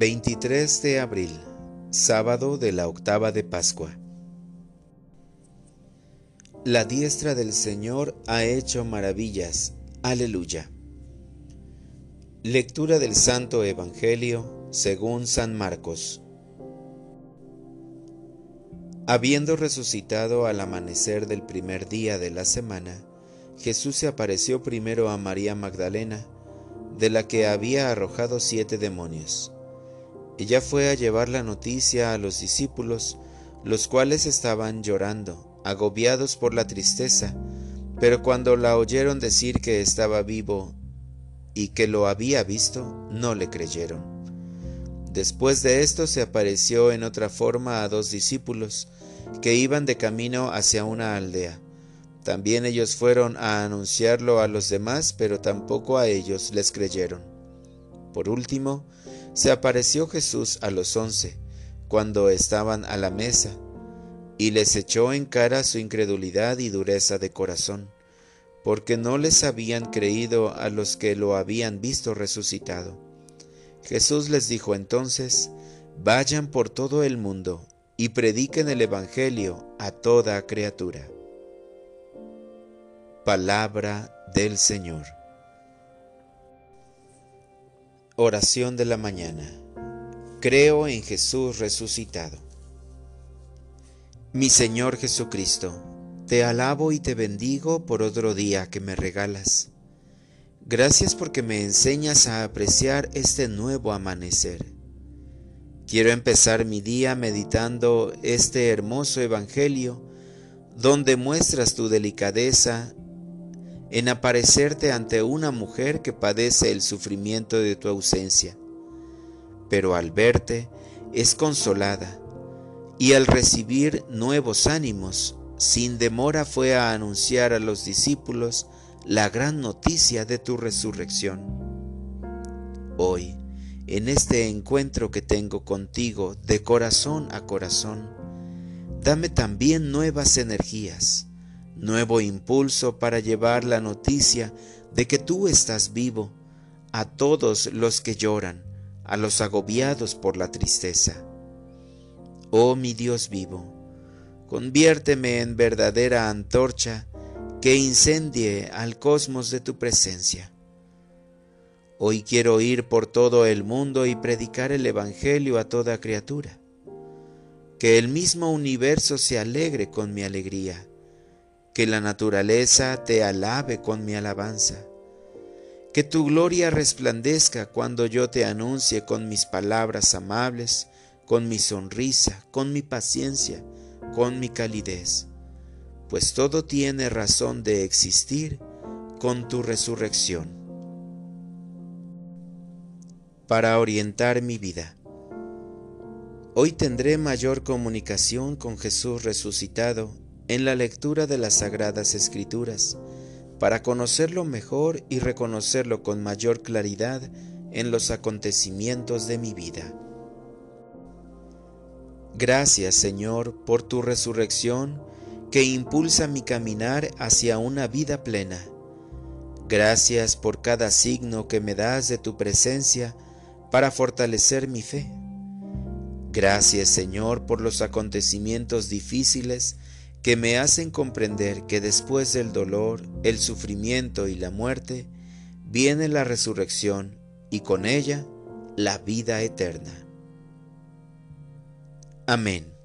23 de abril, sábado de la octava de Pascua. La diestra del Señor ha hecho maravillas. Aleluya. Lectura del Santo Evangelio según San Marcos. Habiendo resucitado al amanecer del primer día de la semana, Jesús se apareció primero a María Magdalena, de la que había arrojado siete demonios. Ella fue a llevar la noticia a los discípulos, los cuales estaban llorando, agobiados por la tristeza, pero cuando la oyeron decir que estaba vivo y que lo había visto, no le creyeron. Después de esto se apareció en otra forma a dos discípulos, que iban de camino hacia una aldea. También ellos fueron a anunciarlo a los demás, pero tampoco a ellos les creyeron. Por último, se apareció Jesús a los once, cuando estaban a la mesa, y les echó en cara su incredulidad y dureza de corazón, porque no les habían creído a los que lo habían visto resucitado. Jesús les dijo entonces, Vayan por todo el mundo y prediquen el Evangelio a toda criatura. Palabra del Señor. Oración de la mañana. Creo en Jesús resucitado. Mi Señor Jesucristo, te alabo y te bendigo por otro día que me regalas. Gracias porque me enseñas a apreciar este nuevo amanecer Quiero empezar mi día meditando este hermoso Evangelio donde muestras tu delicadeza en aparecerte ante una mujer que padece el sufrimiento de tu ausencia, pero al verte es consolada y al recibir nuevos ánimos, sin demora fue a anunciar a los discípulos la gran noticia de tu resurrección. Hoy, en este encuentro que tengo contigo de corazón a corazón, dame también nuevas energías, nuevo impulso para llevar la noticia de que tú estás vivo a todos los que lloran, a los agobiados por la tristeza. Oh mi Dios vivo, conviérteme en verdadera antorcha que incendie al cosmos de tu presencia Hoy quiero ir por todo el mundo y predicar el Evangelio a toda criatura. Que el mismo universo se alegre con mi alegría, que la naturaleza te alabe con mi alabanza, que tu gloria resplandezca cuando yo te anuncie con mis palabras amables, con mi sonrisa, con mi paciencia, con mi calidez, pues todo tiene razón de existir con tu resurrección. Para orientar mi vida. Hoy tendré mayor comunicación con Jesús resucitado en la lectura de las Sagradas Escrituras, para conocerlo mejor y reconocerlo con mayor claridad en los acontecimientos de mi vida. Gracias Señor por tu resurrección que impulsa mi caminar hacia una vida plena. Gracias por cada signo que me das de tu presencia para fortalecer mi fe. Gracias Señor por los acontecimientos difíciles que me hacen comprender que después del dolor, el sufrimiento y la muerte, viene la resurrección y con ella la vida eterna. Amén.